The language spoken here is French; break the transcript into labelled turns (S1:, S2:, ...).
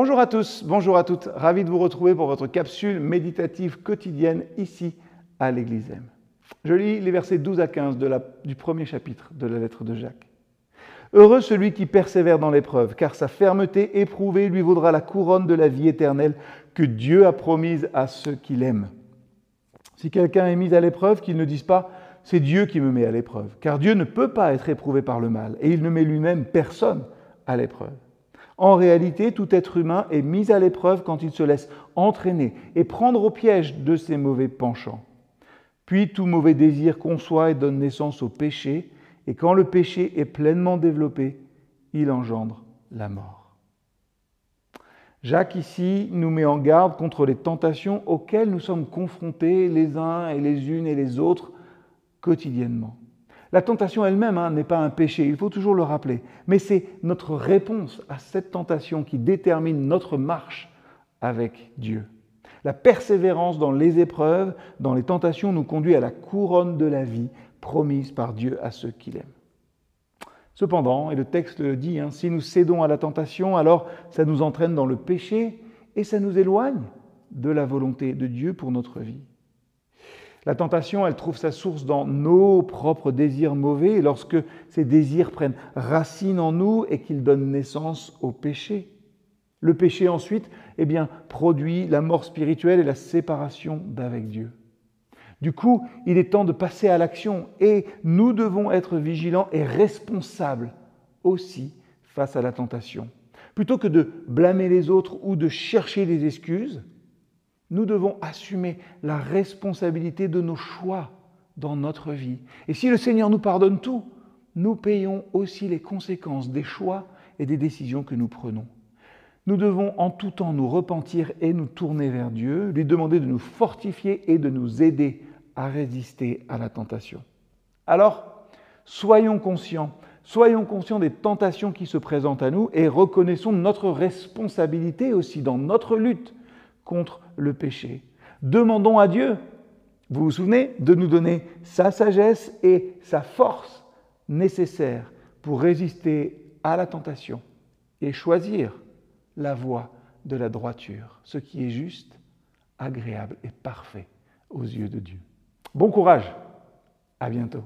S1: Bonjour à tous, bonjour à toutes, ravi de vous retrouver pour votre capsule méditative quotidienne ici à l'Église M. Je lis les versets 12 à 15 du premier chapitre de la lettre de Jacques. Heureux celui qui persévère dans l'épreuve, car sa fermeté éprouvée lui vaudra la couronne de la vie éternelle que Dieu a promise à ceux qui l'aiment. Si quelqu'un est mis à l'épreuve, qu'il ne dise pas c'est Dieu qui me met à l'épreuve, car Dieu ne peut pas être éprouvé par le mal, et il ne met lui-même personne à l'épreuve. En réalité, tout être humain est mis à l'épreuve quand il se laisse entraîner et prendre au piège de ses mauvais penchants. Puis tout mauvais désir conçoit et donne naissance au péché, et quand le péché est pleinement développé, il engendre la mort. Jacques ici nous met en garde contre les tentations auxquelles nous sommes confrontés les uns et les unes et les autres quotidiennement. La tentation elle-même hein, n'est pas un péché, il faut toujours le rappeler, mais c'est notre réponse à cette tentation qui détermine notre marche avec Dieu. La persévérance dans les épreuves, dans les tentations, nous conduit à la couronne de la vie promise par Dieu à ceux qu'il aime. Cependant, et le texte le dit, hein, si nous cédons à la tentation, alors ça nous entraîne dans le péché et ça nous éloigne de la volonté de Dieu pour notre vie. La tentation, elle trouve sa source dans nos propres désirs mauvais, lorsque ces désirs prennent racine en nous et qu'ils donnent naissance au péché. Le péché ensuite, eh produit la mort spirituelle et la séparation d'avec Dieu. Du coup, il est temps de passer à l'action et nous devons être vigilants et responsables aussi face à la tentation. Plutôt que de blâmer les autres ou de chercher des excuses, nous devons assumer la responsabilité de nos choix dans notre vie. Et si le Seigneur nous pardonne tout, nous payons aussi les conséquences des choix et des décisions que nous prenons. Nous devons en tout temps nous repentir et nous tourner vers Dieu, lui demander de nous fortifier et de nous aider à résister à la tentation. Alors, soyons conscients, soyons conscients des tentations qui se présentent à nous et reconnaissons notre responsabilité aussi dans notre lutte contre le péché. Demandons à Dieu, vous vous souvenez, de nous donner sa sagesse et sa force nécessaires pour résister à la tentation et choisir la voie de la droiture, ce qui est juste, agréable et parfait aux yeux de Dieu. Bon courage, à bientôt.